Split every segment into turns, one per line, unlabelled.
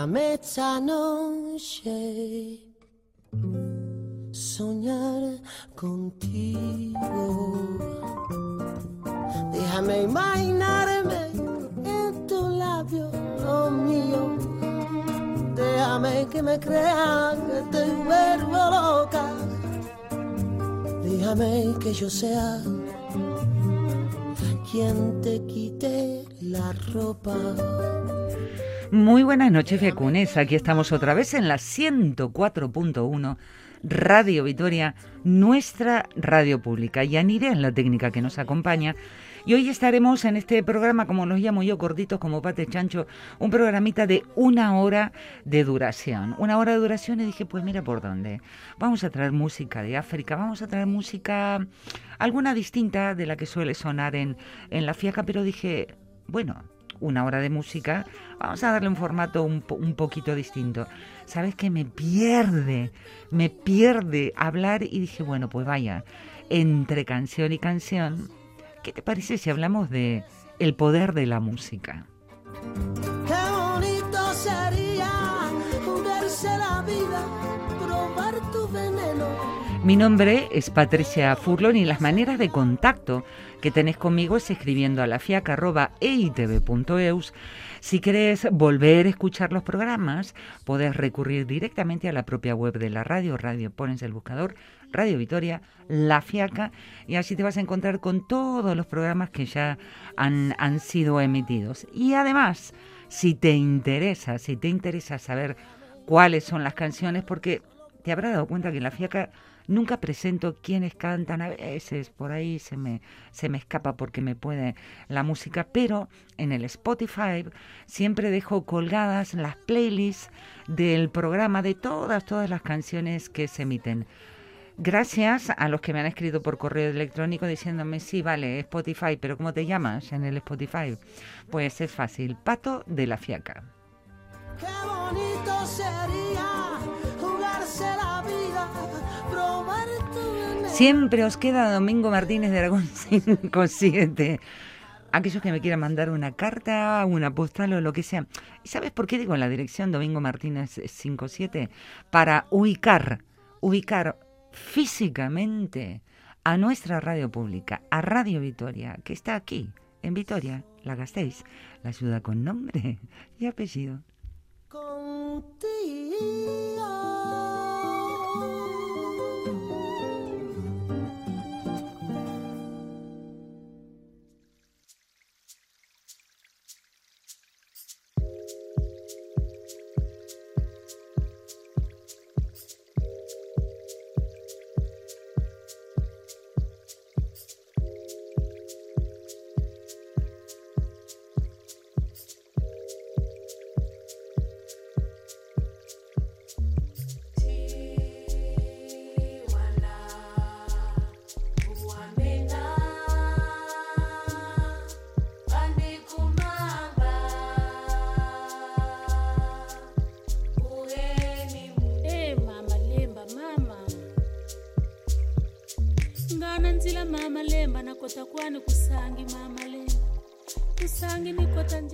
a mezzanoche soñar contigo. Déjame imaginarme en tu labio, lo mío. Déjame que me crea que te vuelvo loca. Déjame que yo sea quien te quite la ropa.
Muy buenas noches, Fecunes. Aquí estamos otra vez en la 104.1 Radio Vitoria, nuestra radio pública. Y Anire en la técnica que nos acompaña. Y hoy estaremos en este programa, como los llamo yo, cortitos como pate chancho, un programita de una hora de duración. Una hora de duración y dije, pues mira por dónde. Vamos a traer música de África, vamos a traer música alguna distinta de la que suele sonar en, en la fiaca, pero dije, bueno, una hora de música, vamos a darle un formato un, un poquito distinto. ¿Sabes que me pierde? Me pierde hablar y dije, bueno, pues vaya, entre canción y canción, ¿qué te parece si hablamos de el poder de la música? Mi nombre es Patricia Furlon y las maneras de contacto que tenés conmigo es escribiendo a la fiaca.eitv.eus. Si querés volver a escuchar los programas, podés recurrir directamente a la propia web de la radio, radio, pones el buscador, Radio Vitoria, La Fiaca, y así te vas a encontrar con todos los programas que ya han, han sido emitidos. Y además, si te interesa, si te interesa saber cuáles son las canciones, porque te habrás dado cuenta que en La Fiaca Nunca presento quienes cantan, a veces por ahí se me, se me escapa porque me puede la música, pero en el Spotify siempre dejo colgadas las playlists del programa de todas, todas las canciones que se emiten. Gracias a los que me han escrito por correo electrónico diciéndome, sí, vale, Spotify, pero ¿cómo te llamas en el Spotify? Pues es fácil, Pato de la Fiaca.
Qué bonito sería
Siempre os queda Domingo Martínez de Aragón 57. Aquellos que me quieran mandar una carta, una postal o lo que sea. ¿Y sabes por qué digo la dirección Domingo Martínez 57? Para ubicar, ubicar físicamente a nuestra radio pública, a Radio Vitoria, que está aquí, en Vitoria, la Gasteiz, la ciudad con nombre y apellido.
Contigo.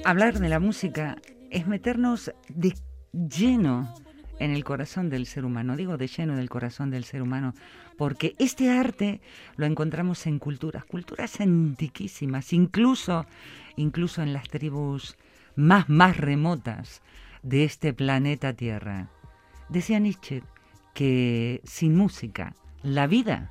Hablar de la música es meternos de lleno en el corazón del ser humano. Digo de lleno del corazón del ser humano, porque este arte lo encontramos en culturas, culturas antiquísimas, incluso, incluso en las tribus más, más remotas de este planeta Tierra. Decía Nietzsche que sin música la vida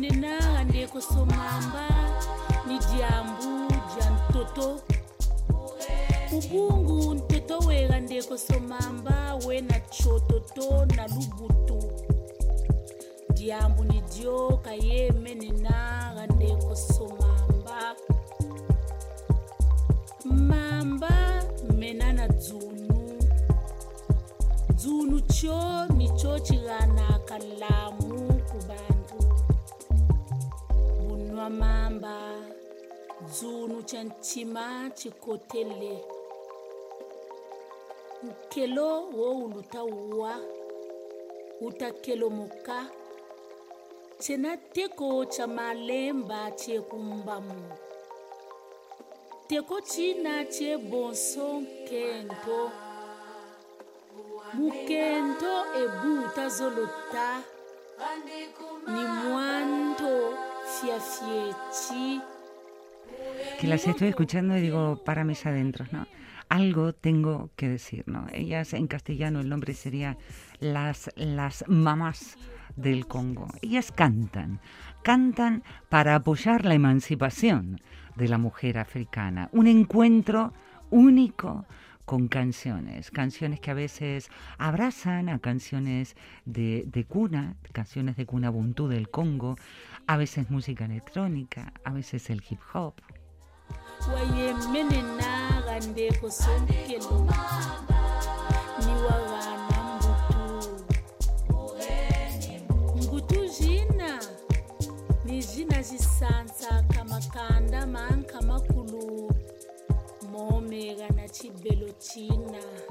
nena andekosomamba ni
jambu dya ntoto. Ubungu ntoto wela ndekosomamba we na tshototo na lubutu. Dyambu ni dyo kayeme nena gandekosomamba mamba menana dzunu. Dzunu tsho ni cho chilana lamu mamba dzunu tsantima chikotele ukelo wowulu ta wa uta kelo moka tsena teko tsa malemba tse kumbamu teko nkento mukento ebuta utazolota ni mwanto
que las estoy escuchando y digo, para mis adentros, ¿no? Algo tengo que decir, ¿no? Ellas en castellano el nombre sería las, las mamás del Congo. Ellas cantan, cantan para apoyar la emancipación de la mujer africana. Un encuentro único con canciones, canciones que a veces abrazan a canciones de, de cuna, canciones de cuna buntú del Congo, a veces música electrónica, a veces el hip hop.
kamakanda manka chibelo china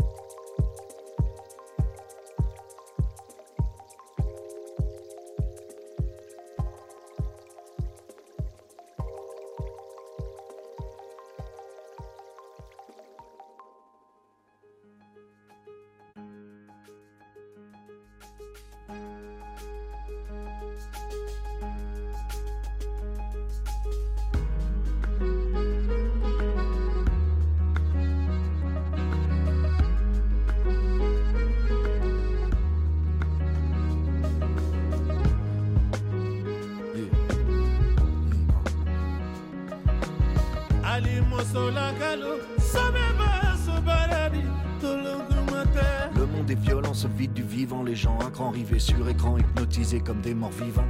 vivant, les gens à cran rivés sur écran, hypnotisés comme des morts vivants.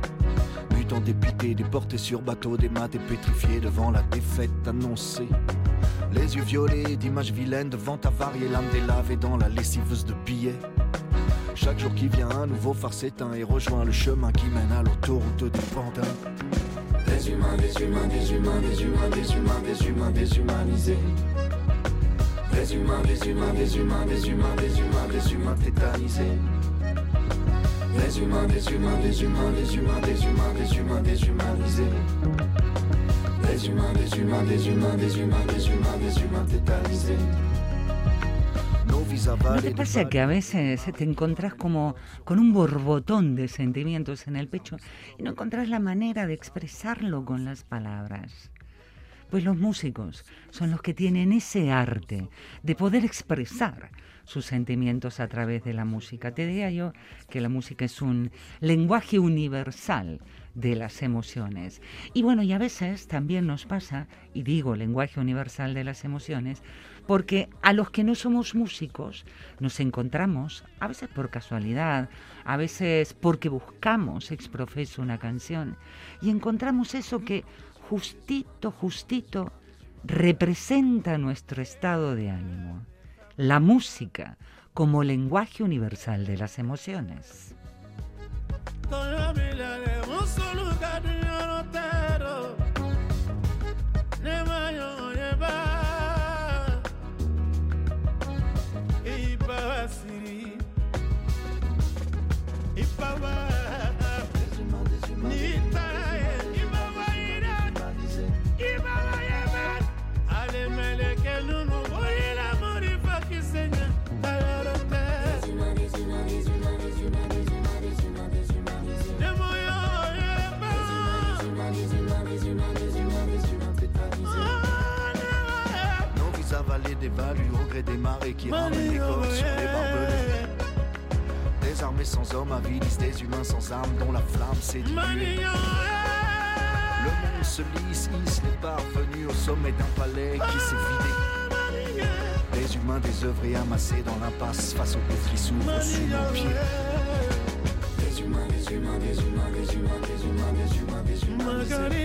Mutants dépités, déportés sur bateau, des maths et pétrifiés devant la défaite annoncée. Les yeux violets d'images vilaines devant avarier l'âme délavée dans la lessiveuse de billets. Chaque jour qui vient, un nouveau phare s'éteint et rejoint le chemin qui mène à l'autoroute des pantins. Des humains, des humains, des humains, des humains, des humains, des humains déshumanisés. Des humains, des humains, des humains, des humains, des humains, des humains tétanisés. Des humains, des humains,
¿No te pasa que a veces te encontrás como con un borbotón de sentimientos en el pecho y no encontrás la manera de expresarlo con las palabras? Pues los músicos son los que tienen ese arte de poder expresar sus sentimientos a través de la música. Te diría yo que la música es un lenguaje universal de las emociones. Y bueno, y a veces también nos pasa, y digo lenguaje universal de las emociones, porque a los que no somos músicos nos encontramos, a veces por casualidad, a veces porque buscamos exprofeso una canción, y encontramos eso que justito, justito representa nuestro estado de ánimo. La música como lenguaje universal de las emociones.
Au gré des marées qui ramènent les corps sur les barbelés. Des armées sans hommes avilisent des humains sans armes dont la flamme s'est diluée. Le monde se lisse, hisse les parvenus au sommet d'un palais qui s'est vidé. Des humains désœuvrés amassés dans l'impasse face au gouffre qui s'ouvre sous nos pieds. Des humains, des humains, des humains, des humains, des humains, des humains, des humains. Des humains,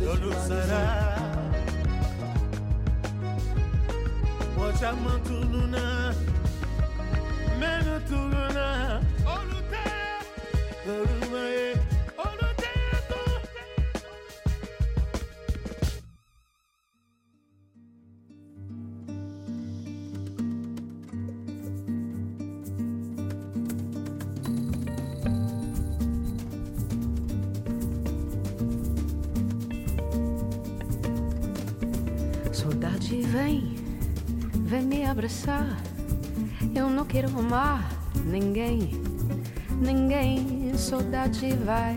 Dolup
sarar chama tuluna menu abraçar. Eu não quero amar ninguém, ninguém. Saudade vai.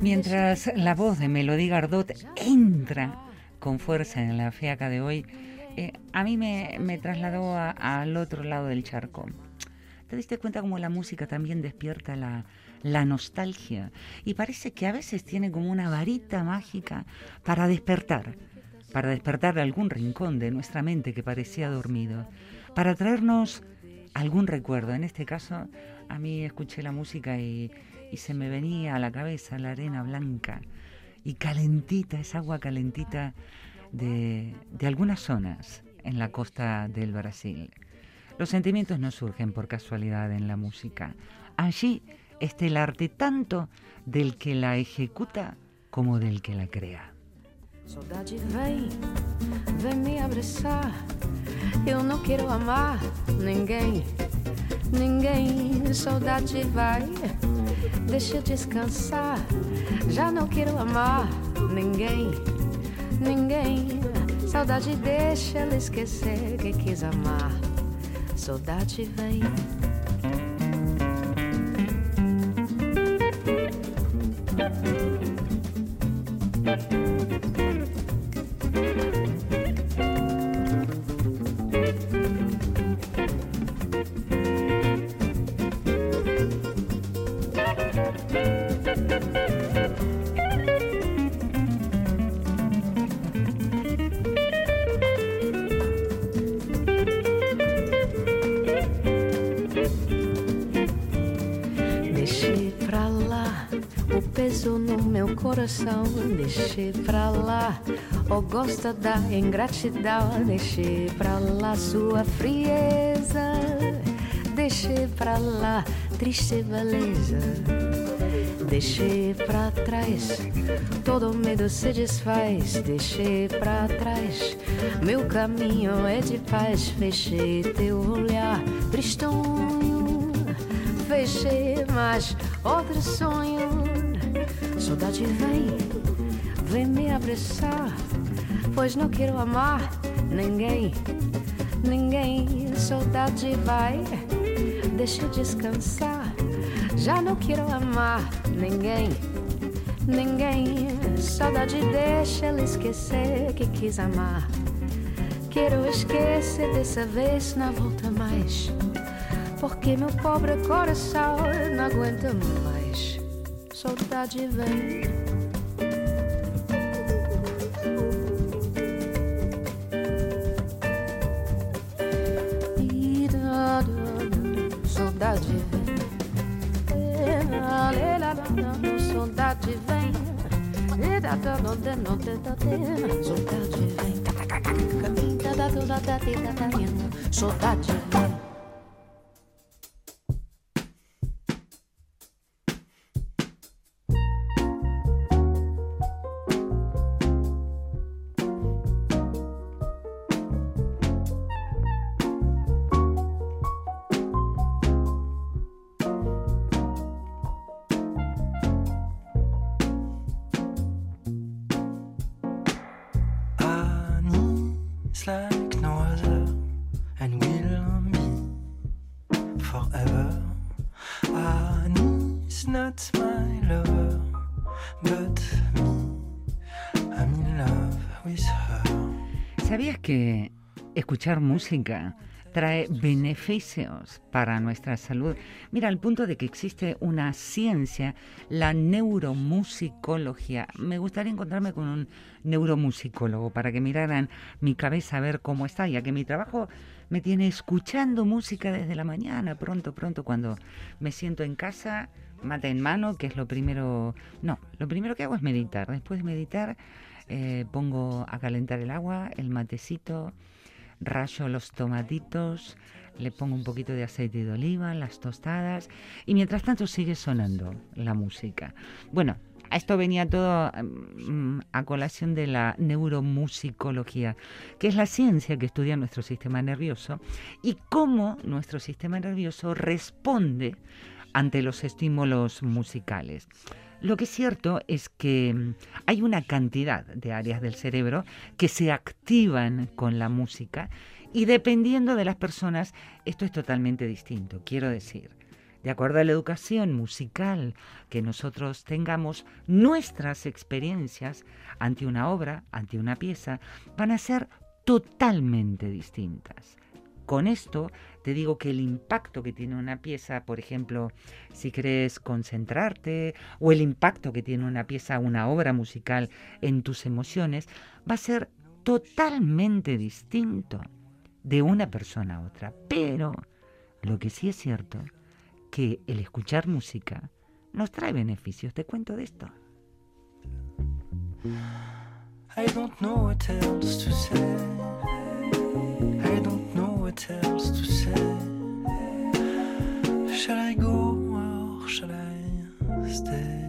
Mientras la voz de Melody Gardot entra con fuerza en la fiaca de hoy, eh, a mí me, me trasladó al otro lado del charco. ¿Te diste cuenta cómo la música también despierta la, la nostalgia? Y parece que a veces tiene como una varita mágica para despertar, para despertar algún rincón de nuestra mente que parecía dormido, para traernos algún recuerdo. En este caso, a mí escuché la música y, se me venía a la cabeza la arena blanca y calentita, esa agua calentita de, de algunas zonas en la costa del Brasil. Los sentimientos no surgen por casualidad en la música. Allí está el arte tanto del que la ejecuta como del que la crea.
Saudade vem, vem me abraçar. Eu não quero amar ninguém, ninguém. Saudade vai, deixa descansar. Já não quero amar ninguém, ninguém. Saudade deixa ela esquecer que quis amar. Saudade vem. Coração. Deixei pra lá o gosto da ingratidão. Deixei pra lá sua frieza. Deixei pra lá triste beleza. Deixei pra trás todo medo se desfaz. Deixei pra trás meu caminho é de paz. Fechei teu olhar tristonho fechei mais outro sonho. Saudade vem, vem me abraçar, pois não quero amar ninguém, ninguém. Saudade vai, deixa descansar. Já não quero amar ninguém, ninguém. Saudade deixa ela esquecer que quis amar. Quero esquecer dessa vez, não volta mais. Porque meu pobre coração não aguenta mais saudade vem. E da, da, saudade vem. E da, da, da, saudade vem. E da, da, da, da, da, da, da, saudade vem.
Saudade vem. Escuchar música trae beneficios para nuestra salud? Mira, al punto de que existe una ciencia, la neuromusicología. Me gustaría encontrarme con un neuromusicólogo para que miraran mi cabeza a ver cómo está, ya que mi trabajo me tiene escuchando música desde la mañana, pronto, pronto, cuando me siento en casa, mate en mano, que es lo primero, no, lo primero que hago es meditar. Después de meditar, eh, pongo a calentar el agua, el matecito, rayo los tomatitos, le pongo un poquito de aceite de oliva, las tostadas y mientras tanto sigue sonando la música. Bueno, esto venía todo mm, a colación de la neuromusicología, que es la ciencia que estudia nuestro sistema nervioso y cómo nuestro sistema nervioso responde ante los estímulos musicales. Lo que es cierto es que mm, hay una cantidad de áreas del cerebro que se activan con la música y dependiendo de las personas esto es totalmente distinto. Quiero decir, de acuerdo a la educación musical que nosotros tengamos, nuestras experiencias ante una obra, ante una pieza, van a ser totalmente distintas. Con esto te digo que el impacto que tiene una pieza, por ejemplo, si quieres concentrarte, o el impacto que tiene una pieza, una obra musical en tus emociones, va a ser totalmente distinto de una persona a otra. Pero lo que sí es cierto, que el escuchar música nos trae beneficios. Te cuento de esto.
Else to say. Shall I go or shall I stay?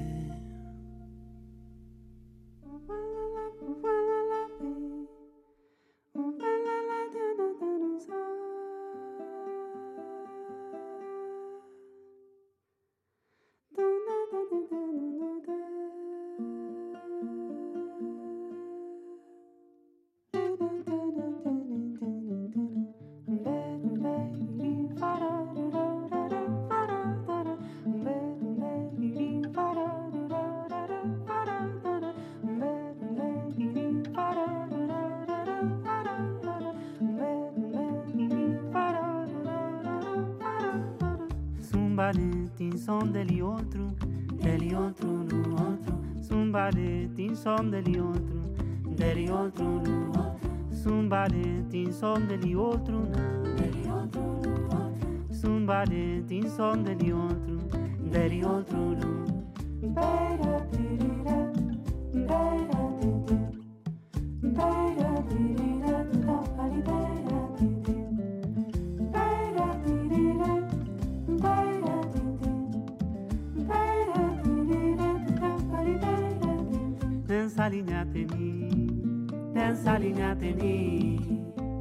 som dell'altro, dell'altro luogo. Somebody in som dell'altro, dell'altro luogo. Somebody in som dell'altro. teni, nessa linha teni,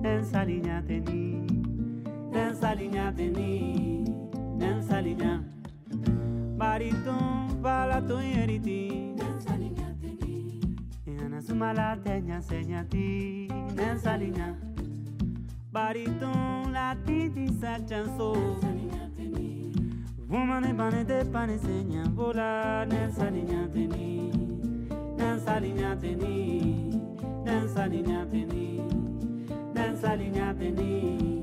nessa linha teni, nessa linha teni, nessa linha. Baritum, balatum e eriti, nessa linha teni. E ana sumala tenha senha ti, latiti sa chanso, nessa teni. Vumane bane de pane senha, vola nessa linha teni. Danza niña tení, danza niña tení, danza niña tení.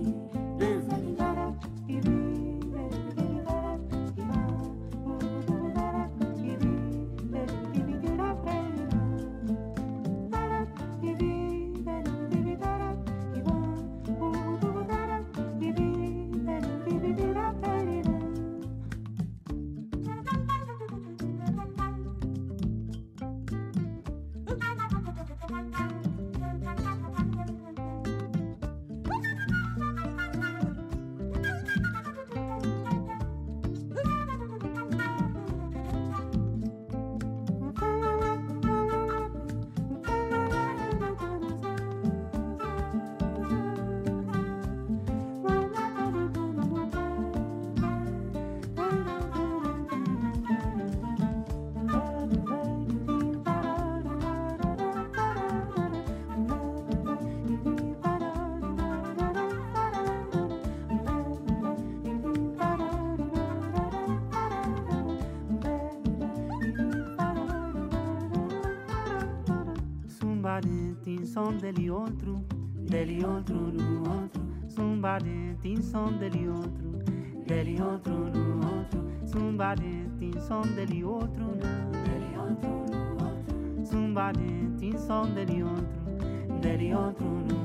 Um son otro, outro, degli outro no outro, zumba dentro um in son degli outro, degli otro, no outro, zumba dentro um in son degli outro, degli otro, no outro, zumba dentro in son degli outro, degli otro, no otro.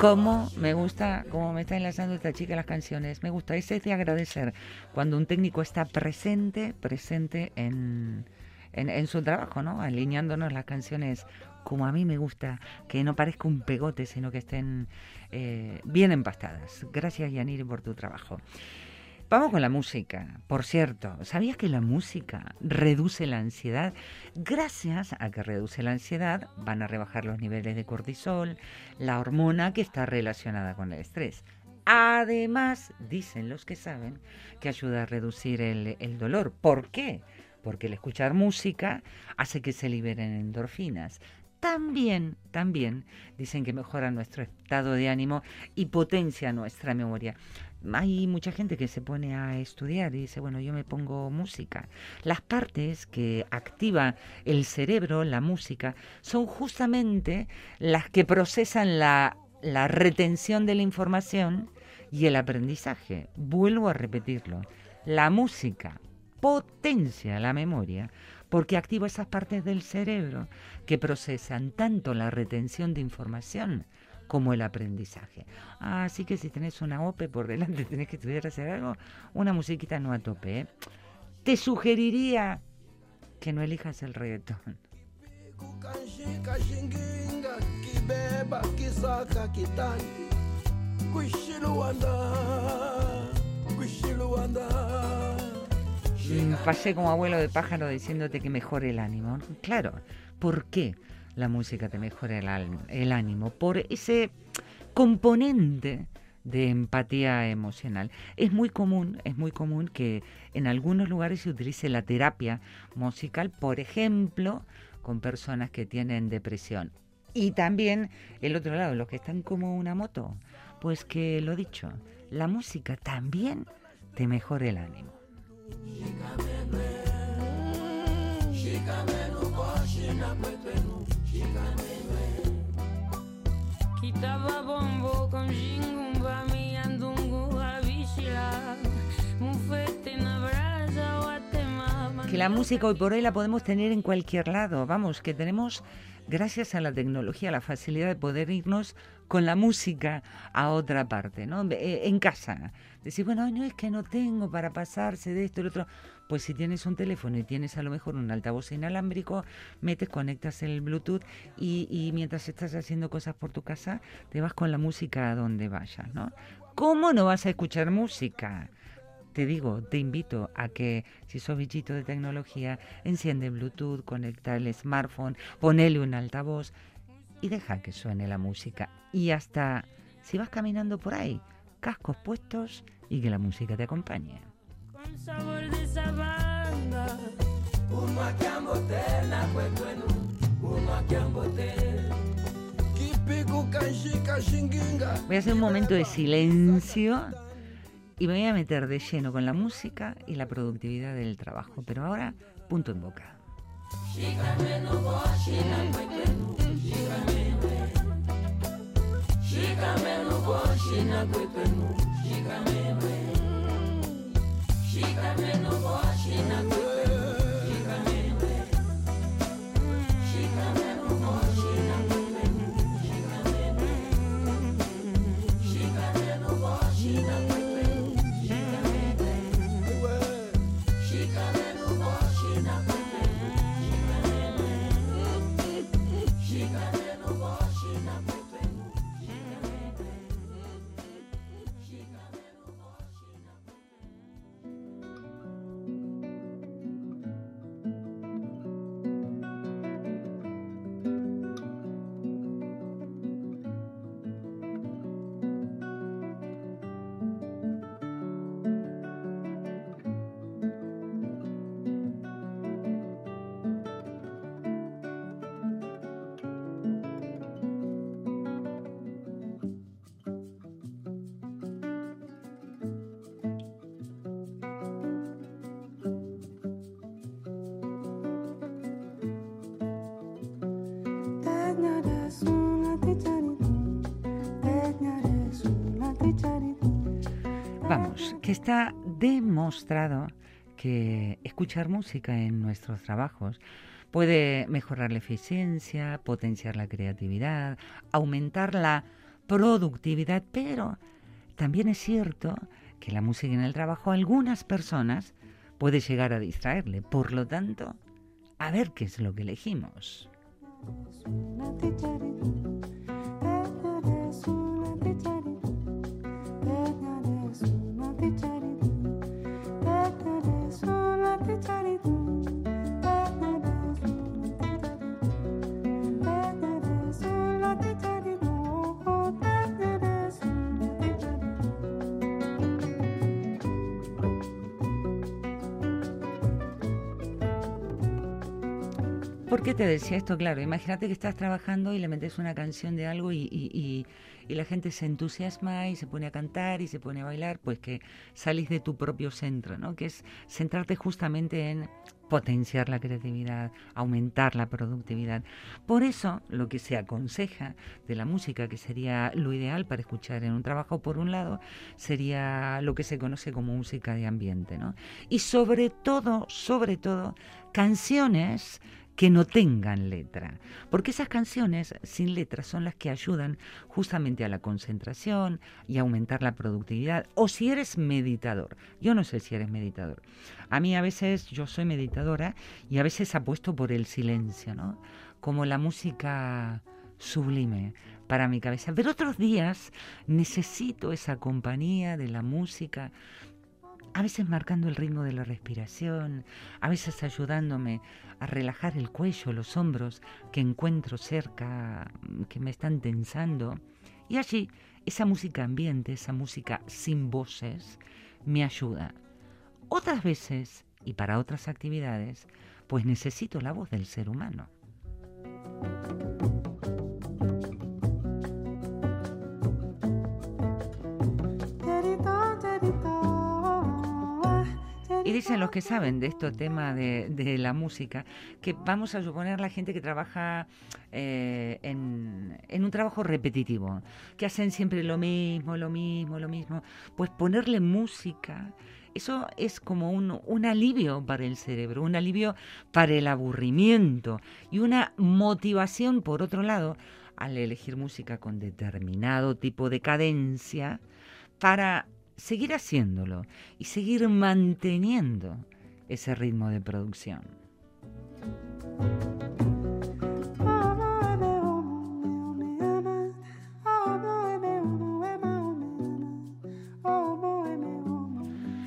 Cómo me gusta, cómo me está enlazando esta chica las canciones. Me gusta, ese es de agradecer cuando un técnico está presente, presente en, en, su trabajo, ¿no? Alineándonos las canciones como a mí me gusta, que no parezca un pegote, sino que estén eh, bien empastadas. Gracias, Yaniri, por tu trabajo. Vamos con la música. Por cierto, ¿sabías que la música reduce la ansiedad? Gracias a que reduce la ansiedad, van a rebajar los niveles de cortisol, la hormona que está relacionada con el estrés. Además, dicen los que saben, que ayuda a reducir el, dolor. ¿Por qué? Porque el escuchar música hace que se liberen endorfinas. También, también dicen que mejora nuestro estado de ánimo y potencia nuestra memoria hay mucha gente que se pone a estudiar y dice, bueno, yo me pongo música. Las partes que activa el cerebro, la música, son justamente las que procesan la, la retención de la información y el aprendizaje. Vuelvo a repetirlo. La música potencia la memoria porque activa esas partes del cerebro que procesan tanto la retención de información como el aprendizaje. Así que si tenés una OPE por delante, tenés que estudiar hacer algo, una musiquita no a tope. ¿eh? Te sugeriría que no elijas el reggaetón. Mm, Pasé como abuelo de pájaro diciéndote que mejore el ánimo. Claro, ¿por qué la música te mejora el, el ánimo? Por ese componente de empatía emocional. Es muy común, es muy común que en algunos lugares se utilice la terapia musical, por ejemplo, con personas que tienen depresión. Y también el otro lado, los que están como una moto, pues que lo dicho, la música también te mejora el ánimo. Que la música hoy por hoy la podemos tener en cualquier lado. Vamos, que tenemos, gracias a la tecnología, la facilidad de poder irnos con la música a otra parte, ¿no? Eh, En casa. Decir, bueno, no es que no tengo para pasarse de esto y lo otro. Pues si tienes un teléfono y tienes a lo mejor un altavoz inalámbrico, metes, conectas el Bluetooth y, mientras estás haciendo cosas por tu casa, te vas con la música a donde vayas, ¿no? ¿Cómo no vas a escuchar música? te digo, te invito a que si sos bichito de tecnología, enciende Bluetooth, conecta el smartphone, ponele un altavoz y deja que suene la música. Y hasta si vas caminando por ahí, cascos puestos y que la música te acompañe.
Con sabor de sabana.
Voy a hacer un momento de silencio y me voy a meter de lleno con la música y la productividad del trabajo. Pero ahora, punto en boca. Vamos, que está demostrado que escuchar música en nuestros trabajos puede mejorar la eficiencia, potenciar la creatividad, aumentar la productividad, pero también es cierto que la música en el trabajo a algunas personas puede llegar a distraerle. Por lo tanto, a ver qué es lo que elegimos. ¿Por qué te decía esto? Claro, imagínate que estás trabajando y le metes una canción de algo y, y- y- y la gente se entusiasma y se pone a cantar y se pone a bailar, pues que salís de tu propio centro, ¿no? Que es centrarte justamente en potenciar la creatividad, aumentar la productividad. Por eso, lo que se aconseja de la música, que sería lo ideal para escuchar en un trabajo, por un lado, sería lo que se conoce como música de ambiente, ¿no? Y sobre todo, sobre todo, canciones que no tengan letra, porque esas canciones sin letra son las que ayudan justamente a la concentración y a aumentar la productividad. O si eres meditador, yo no sé si eres meditador. A mí a veces yo soy meditadora y a veces apuesto por el silencio, ¿no? Como la música sublime para mi cabeza. Pero otros días necesito esa compañía de la música a veces marcando el ritmo de la respiración, a veces ayudándome a relajar el cuello, los hombros que encuentro cerca, que me están tensando. Y allí, esa música ambiente, esa música sin voces, me ayuda. Otras veces, y para otras actividades, pues necesito la voz del ser humano. Dicen los que saben de este tema de, la música, que vamos a suponer la gente que trabaja eh, en, en un trabajo repetitivo, que hacen siempre lo mismo, lo mismo, lo mismo, pues ponerle música, eso es como un alivio para el cerebro, un alivio para el aburrimiento y una motivación, por otro lado, al elegir música con determinado tipo de cadencia para seguir haciéndolo y seguir manteniendo ese ritmo de producción.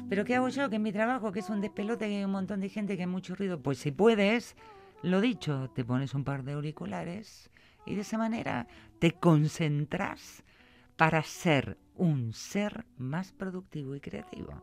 Pero
¿qué hago yo? Que en mi trabajo, que es un despelote, que hay un montón de gente, que hay mucho ruido. Pues si puedes, lo dicho, te pones un par de auriculares y de esa manera te concentras para ser un ser más productivo y creativo.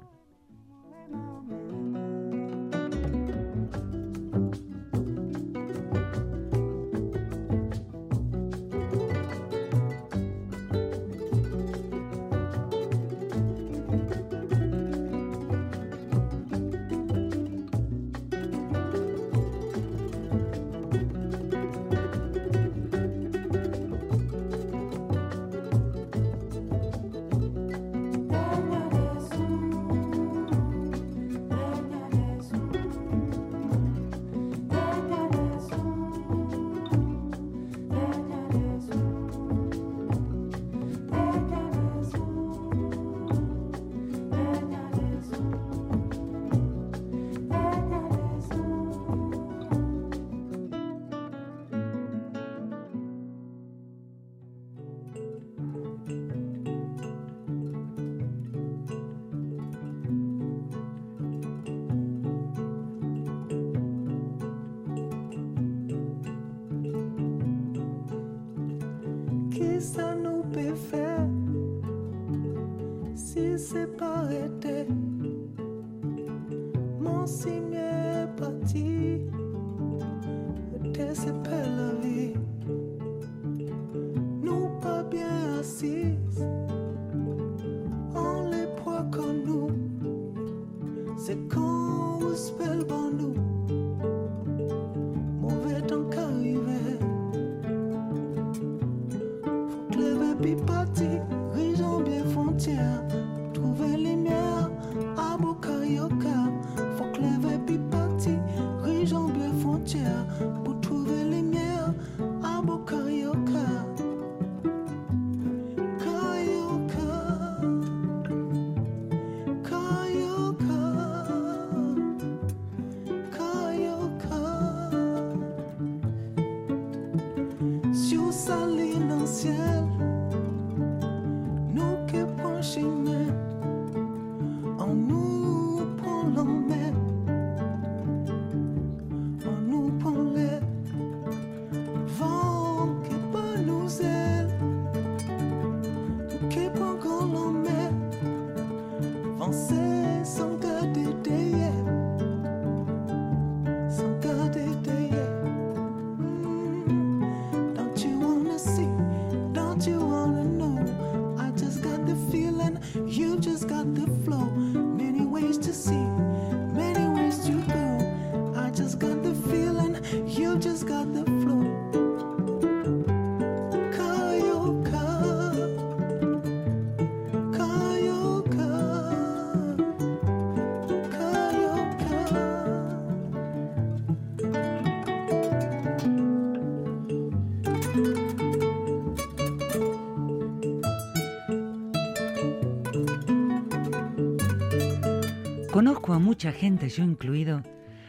Mucha gente, yo incluido,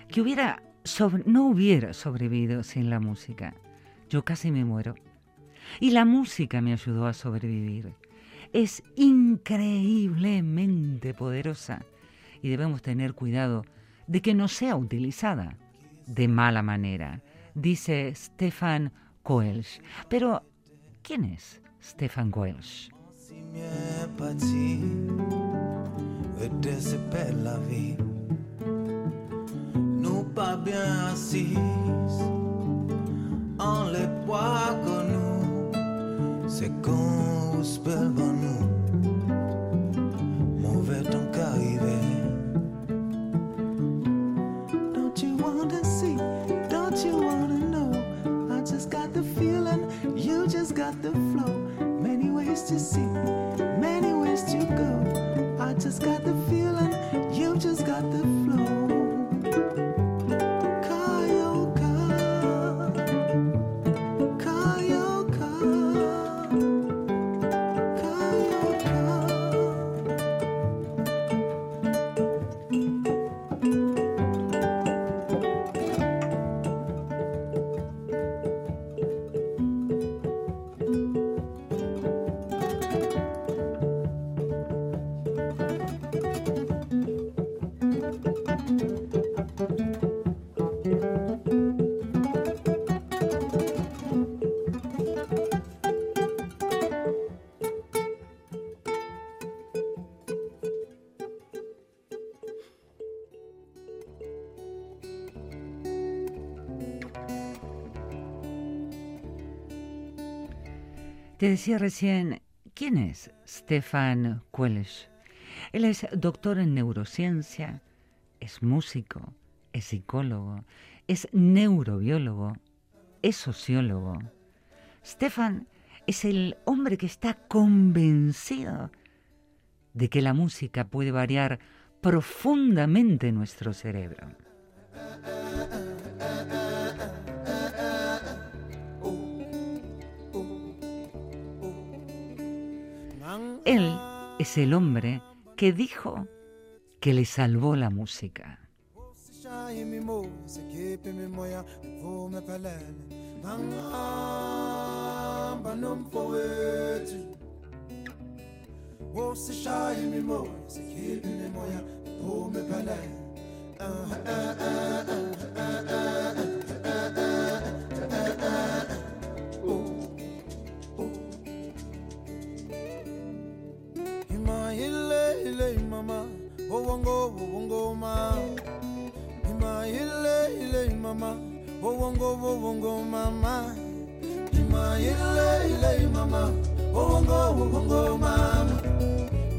que no hubiera sobrevivido sin la música. Yo casi me muero. Y la música me ayudó a sobrevivir. Es increíblemente poderosa y debemos tener cuidado de que no sea utilizada de mala manera, dice Stefan Koelsch. Pero, ¿quién es Stefan Koelsch?
Nous pas bien assis, on les poids que nous, c'est qu'on nous. Mauvais temps qu'arrivé,
Don't you wanna see? Don't you wanna know? I just got the feeling, you just got the flow. Many ways to see, many ways to go. I just got the feeling, you just got the
Te decía recién, ¿quién es Stefan Kuelisch? Él es doctor en neurociencia, es músico, es psicólogo, es neurobiólogo, es sociólogo. Stefan es el hombre que está convencido de que la música puede variar profundamente nuestro cerebro. Él es el hombre que dijo que le salvó la música.
Ile mama, wongo wongo ma. Ima ile ile mama, wongo wongo mama. Ima ile ile mama, wongo wongo mama.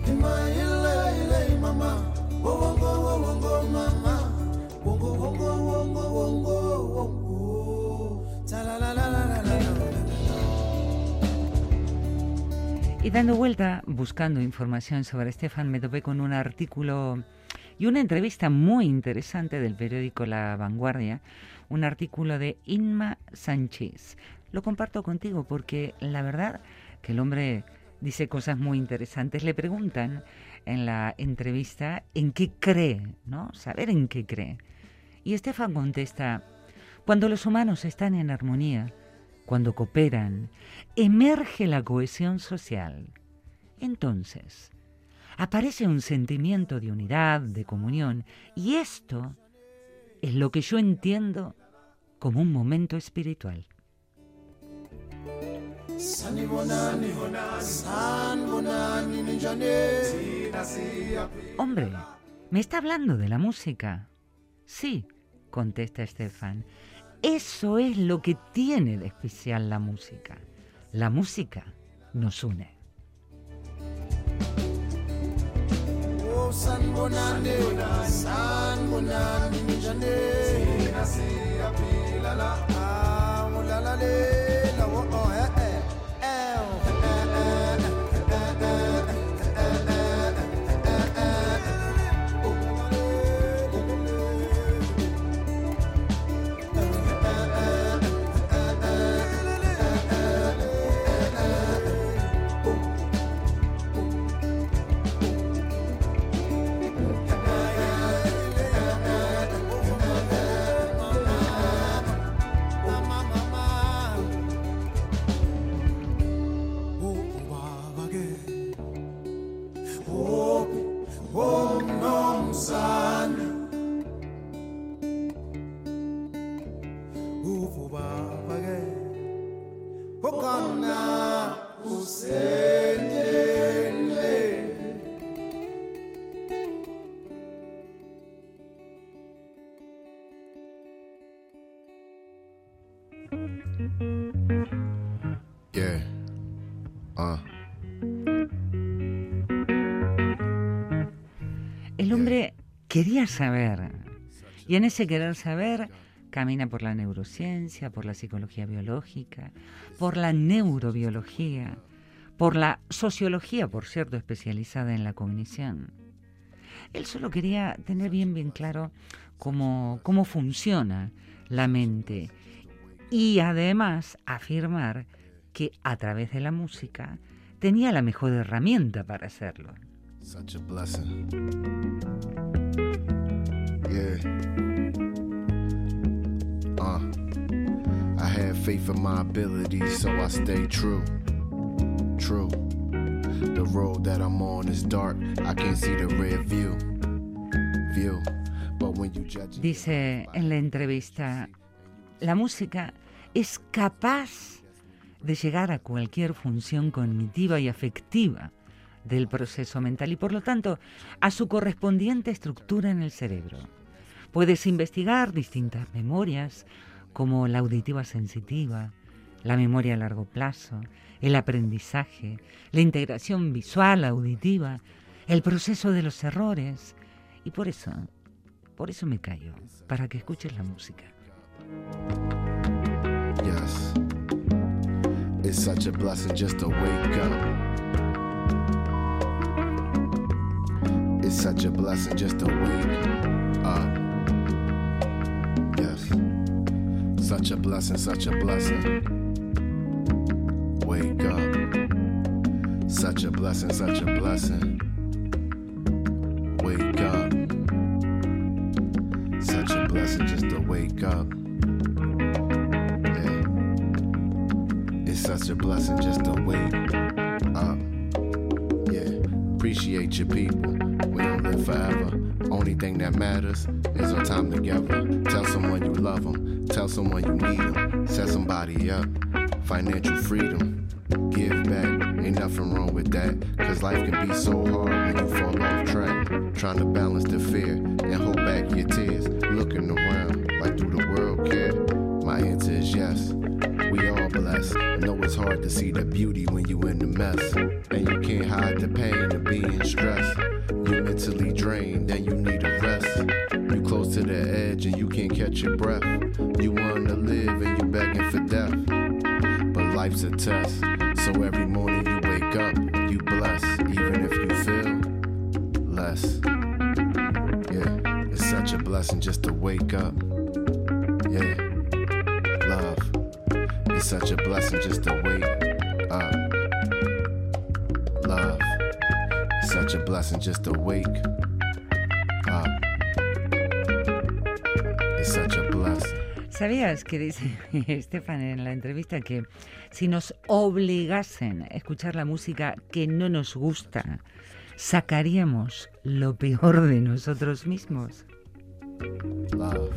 Ima ile ile mama, wongo wongo mama.
Y dando vuelta, buscando información sobre Estefan, me topé con un artículo y una entrevista muy interesante del periódico La Vanguardia, un artículo de Inma Sánchez. Lo comparto contigo porque la verdad que el hombre dice cosas muy interesantes. Le preguntan en la entrevista en qué cree, ¿no? Saber en qué cree. Y Estefan contesta, cuando los humanos están en armonía, cuando cooperan, emerge la cohesión social. Entonces, aparece un sentimiento de unidad, de comunión, y esto es lo que yo entiendo como un momento espiritual. Hombre, ¿me está hablando de la música? Sí, contesta Estefan. Eso es lo que tiene de especial la música. La música nos une. Quería saber, y en ese querer saber camina por la neurociencia, por la psicología biológica, por la neurobiología, por la sociología, por cierto, especializada en la cognición. Él solo quería tener bien, bien claro cómo, cómo funciona la mente y además afirmar que a través de la música tenía la mejor herramienta para hacerlo.
Such a. Yeah. Uh. I had faith in my abilities, so I stay true. True. The road that I'm on is dark. I can't see the red view. View. But when you judge
Dice en la entrevista, la música es capaz de llegar a cualquier función cognitiva y afectiva del proceso mental y por lo tanto a su correspondiente estructura en el cerebro. Puedes investigar distintas memorias como la auditiva sensitiva, la memoria a largo plazo, el aprendizaje, la integración visual, auditiva, el proceso de los errores. Y por eso, por eso me callo, para que escuches la música.
Just to wake up. Just to wake up. Such a blessing, such a blessing. Wake up. Such a blessing, such a blessing. Wake up. Such a blessing just to wake up. Yeah. It's such a blessing just to wake up. Yeah. Appreciate your people. We don't live forever. Only thing that matters is our time together. Tell someone you love them. Tell someone you need them. Set somebody up. Financial freedom. Give back. Ain't nothing wrong with that. Cause life can be so hard when you fall off track. Trying to balance the fear and hold back your tears. Looking around like, do the world care? My answer is yes. We all blessed. I know it's hard to see the beauty when you in the mess. And you can't hide the pain of being stressed. You mentally drained and you need a rest. You close to the edge and you can't catch your breath. You wanna live and you're begging for death. But life's a test. So every morning you wake up, you bless, even if you feel less. Yeah, it's such a blessing just to wake up. Yeah, love. It's such a blessing just to wake such a blessing just to wake up. It's such a blessing.
¿Sabías que dice Estefan en la entrevista que si nos obligasen a escuchar la música que no nos gusta, sacaríamos lo peor de nosotros mismos?
Love.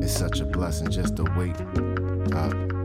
It's such a blessing just to wake up.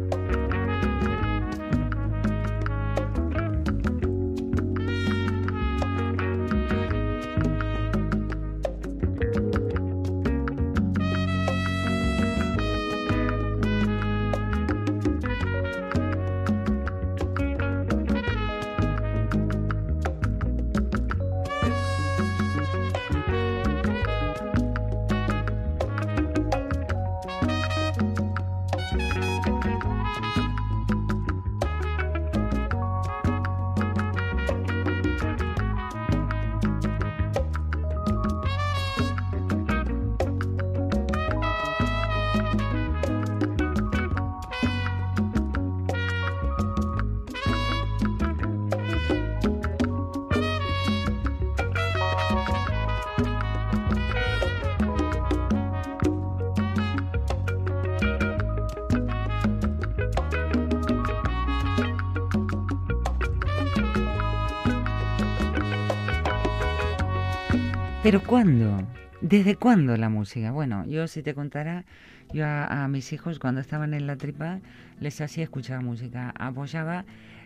¿Desde cuándo la música? Bueno, yo si te contara, yo a, mis hijos cuando estaban en la tripa les hacía escuchar música, apoyaba,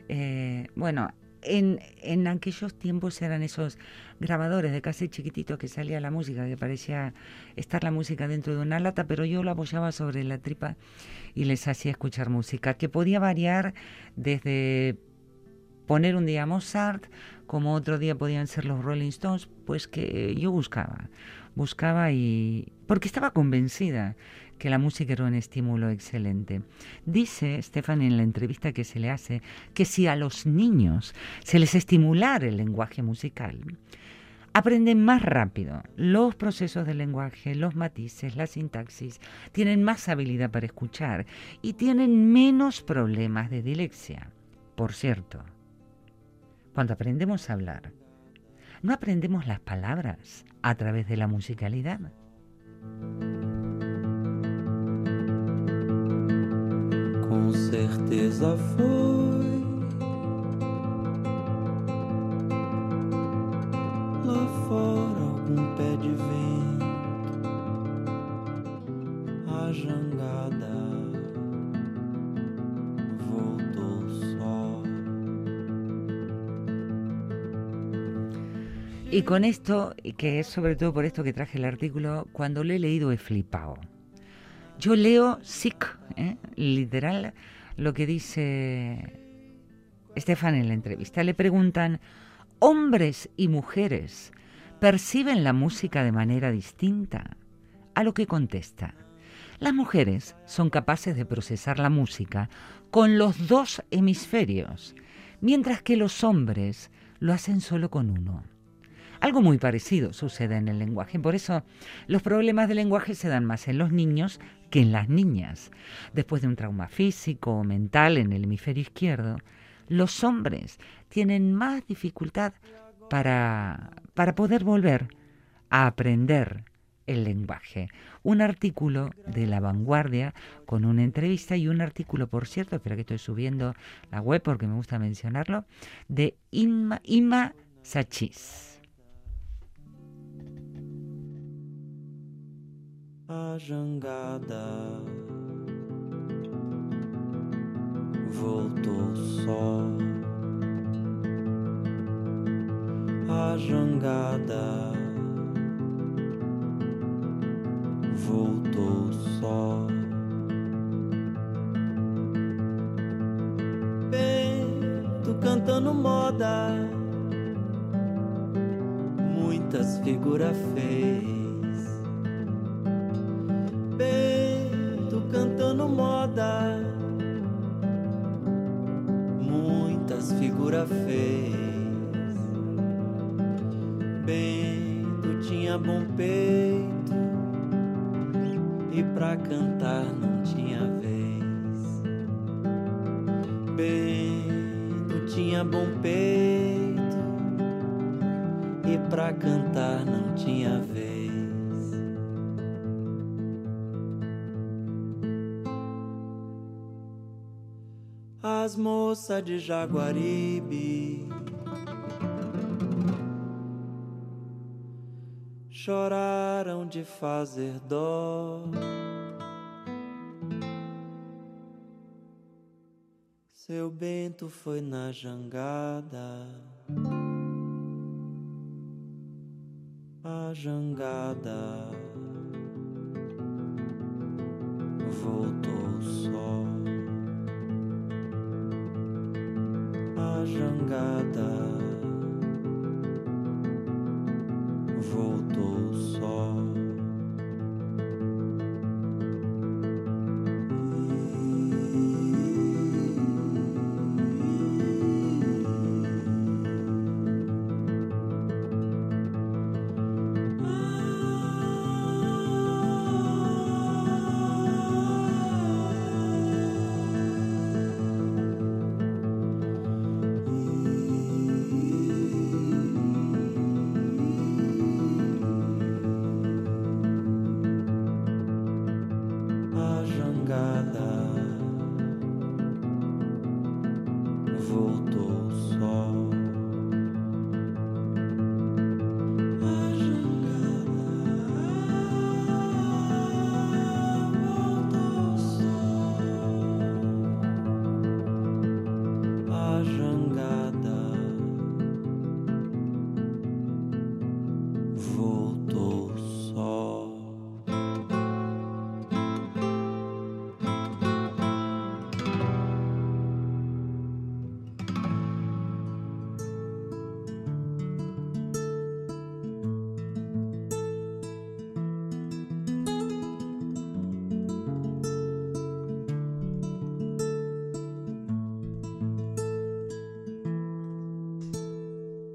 eh, bueno, en, en aquellos tiempos eran esos grabadores de cassette chiquititos que salía la música, que parecía estar la música dentro de una lata, pero yo lo apoyaba sobre la tripa y les hacía escuchar música, que podía variar desde poner un día Mozart, como otro día podían ser los Rolling Stones, pues que yo buscaba, buscaba y... porque estaba convencida que la música era un estímulo excelente. Dice Stefan en la entrevista que se le hace que si a los niños se les estimulara el lenguaje musical, aprenden más rápido los procesos del lenguaje, los matices, la sintaxis, tienen más habilidad para escuchar y tienen menos problemas de dilexia. Por cierto, cuando aprendemos a hablar, no aprendemos las palabras a través de la musicalidad.
Com certeza foi lá fora algum pé de vento, a jangada
Y con esto, que es sobre todo por esto que traje el artículo, cuando lo he leído he flipado. Yo leo sick ¿eh? literal lo que dice Estefan en la entrevista. Le preguntan, ¿hombres y mujeres perciben la música de manera distinta? A lo que contesta, las mujeres son capaces de procesar la música con los dos hemisferios, mientras que los hombres lo hacen solo con uno. Algo muy parecido sucede en el lenguaje, por eso los problemas del lenguaje se dan más en los niños que en las niñas. Después de un trauma físico o mental en el hemisferio izquierdo, los hombres tienen más dificultad para, para poder volver a aprender el lenguaje. Un artículo de La Vanguardia con una entrevista y un artículo, por cierto, espera que estoy subiendo la web porque me gusta mencionarlo, de Ima, Ima Sachis.
A jangada voltou só. A jangada voltou só. Bento cantando moda, muitas figuras fez. Moda, muitas figuras fez. Bento tinha bom peito e pra cantar As moças de Jaguaribe choraram de fazer dó. Seu Bento foi na jangada, a jangada voltou só. Jangada voltou só.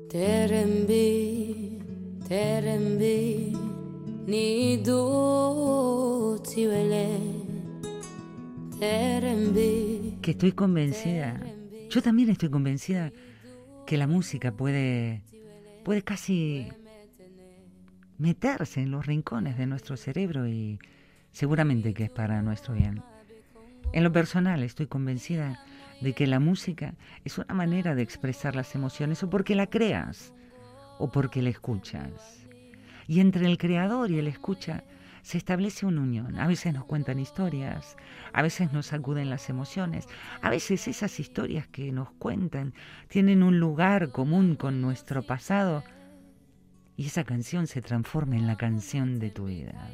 Terembi, terembi, ni do tiwele. Terembi,
que estoy convencida, yo también estoy convencida que la música puede, puede casi meterse en los rincones de nuestro cerebro y seguramente que es para nuestro bien. En lo personal estoy convencida de que la música es una manera de expresar las emociones o porque la creas o porque la escuchas. Y entre el creador y el escucha se establece una unión. A veces nos cuentan historias, a veces nos sacuden las emociones, a veces esas historias que nos cuentan tienen un lugar común con nuestro pasado y esa canción se transforma en la canción de tu vida.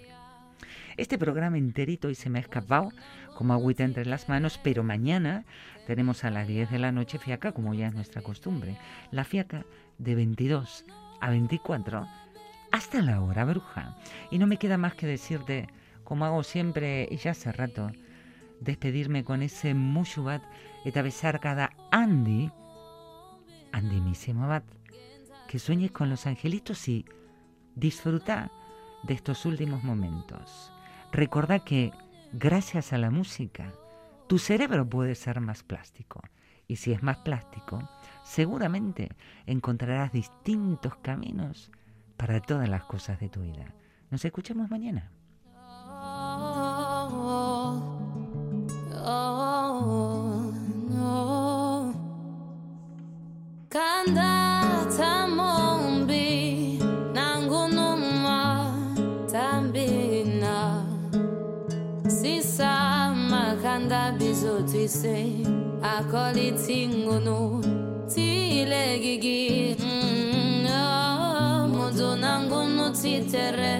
Este programa enterito y se me ha escapado como agüita entre las manos, pero mañana tenemos a las 10 de la noche fiaca, como ya es nuestra costumbre. La fiaca de 22 a 24 hasta la hora bruja. Y no me queda más que decirte, como hago siempre y ya hace rato, despedirme con ese mushubat eta besar cada Andy, Andy bat, que sueñes con los angelitos y disfruta de estos últimos momentos. Recordá que gracias a la música tu cerebro puede ser más plástico y si es más plástico, seguramente encontrarás distintos caminos para todas las cosas de tu vida. Nos escuchamos mañana.
Kanda tamombi nangunuma banda bizotwise akɔliti ngunu tilegigi mm, oh, mudu nangunu titere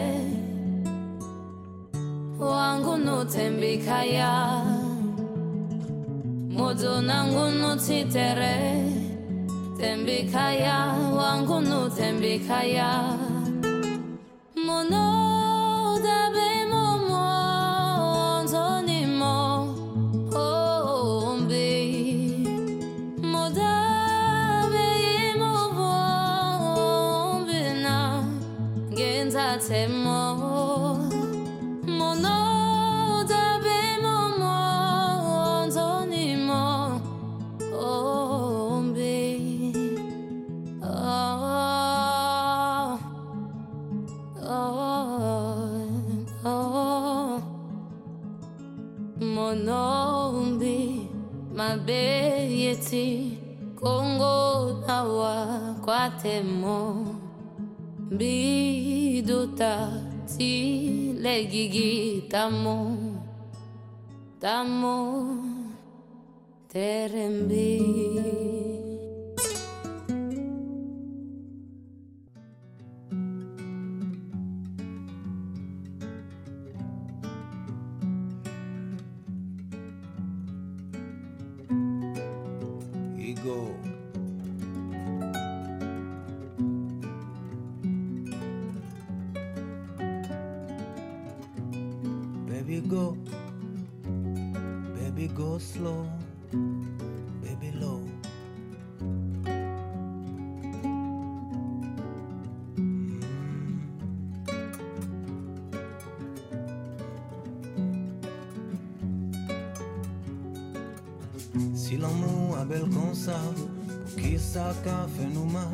wangunu tembikaya mudu nangunu tembi tembikaya wangunu tembikaya matemo biduta ti zilegigi tamo tamo terembi
baby low. Si l'amour a belle comme ça, pour qui ça qu'a fait nous mal?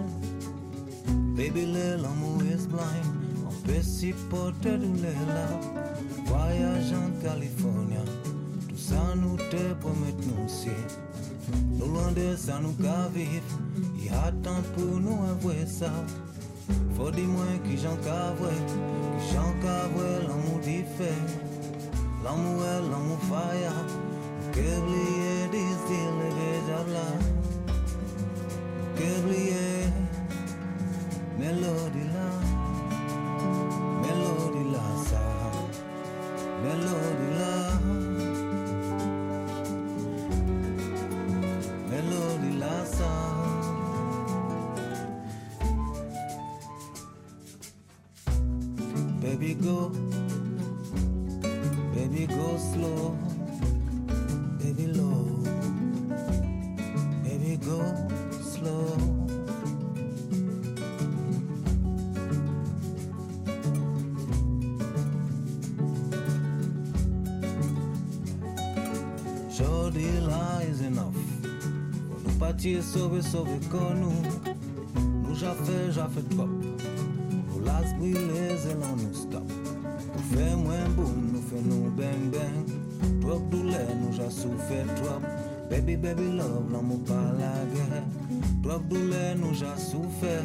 Baby, l'amour is blind, on peut s'y porter de là. Voyage en Californie, ça nous te promet nous si. Nous loin de ça nous qu'à vivre, il y a temps pour nous avouer ça. Faut dire moi qui j'en qu'avouer, qui j'en qu'avouer l'amour diffère. L'amour est l'amour fire, que oublier des îles déjà là. Que oublier, mélodie là, mélodie partir sobre sobre conu Nu já fez, pop Nu las bileze la nu stop Nu fe mwen bun, nu fe nu bang bang. Trop dule, nu já sufe trop Baby, baby, love, nu mu la ghe. Trop dule, nu já sufe.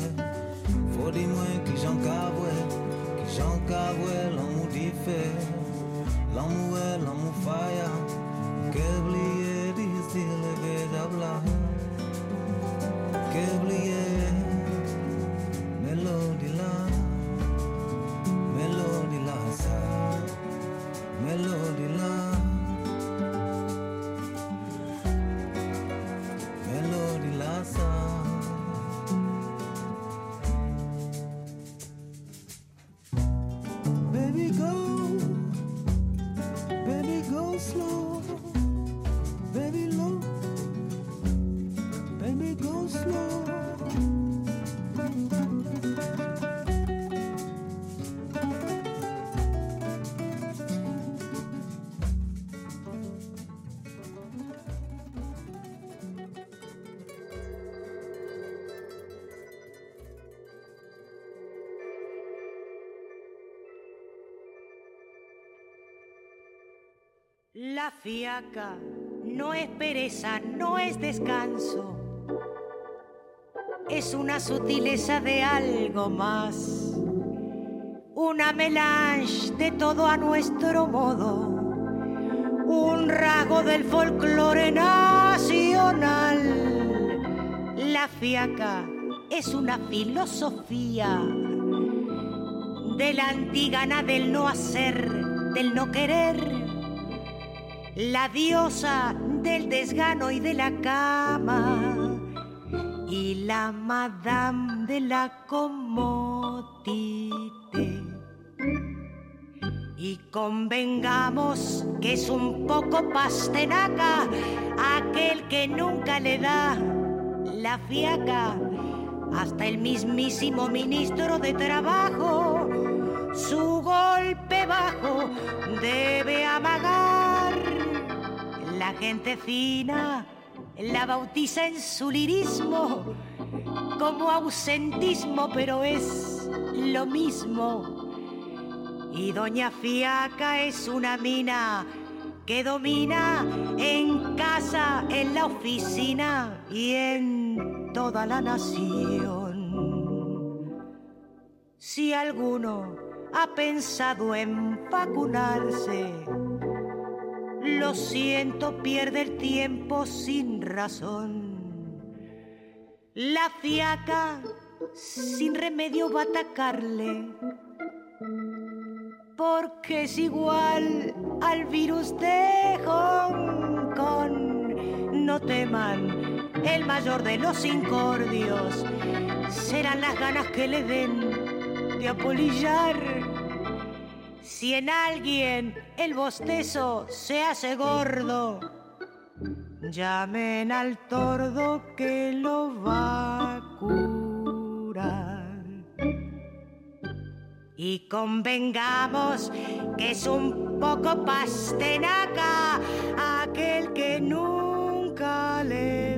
La fiaca no es pereza, no es descanso. Es una sutileza de algo más. Una melange de todo a nuestro modo. Un rasgo del folclore nacional. La fiaca es una filosofía de la antigana del no hacer, del no querer la diosa del desgano y de la cama y la madame de la comodité. Y convengamos que es un poco pastenaca aquel que nunca le da la fiaca hasta el mismísimo ministro de Trabajo. Su golpe bajo debe amagar la gente fina la bautiza en su lirismo como ausentismo, pero es lo mismo. Y Doña Fiaca es una mina que domina en casa, en la oficina y en toda la nación. Si alguno ha pensado en vacunarse, lo siento, pierde el tiempo sin razón. La fiaca sin remedio va a atacarle, porque es igual al virus de Hong Kong. No teman, el mayor de los incordios serán las ganas que le den de apolillar si en alguien el bostezo se hace gordo, llamen al tordo que lo va a curar. Y convengamos que es un poco pastenaca aquel que nunca le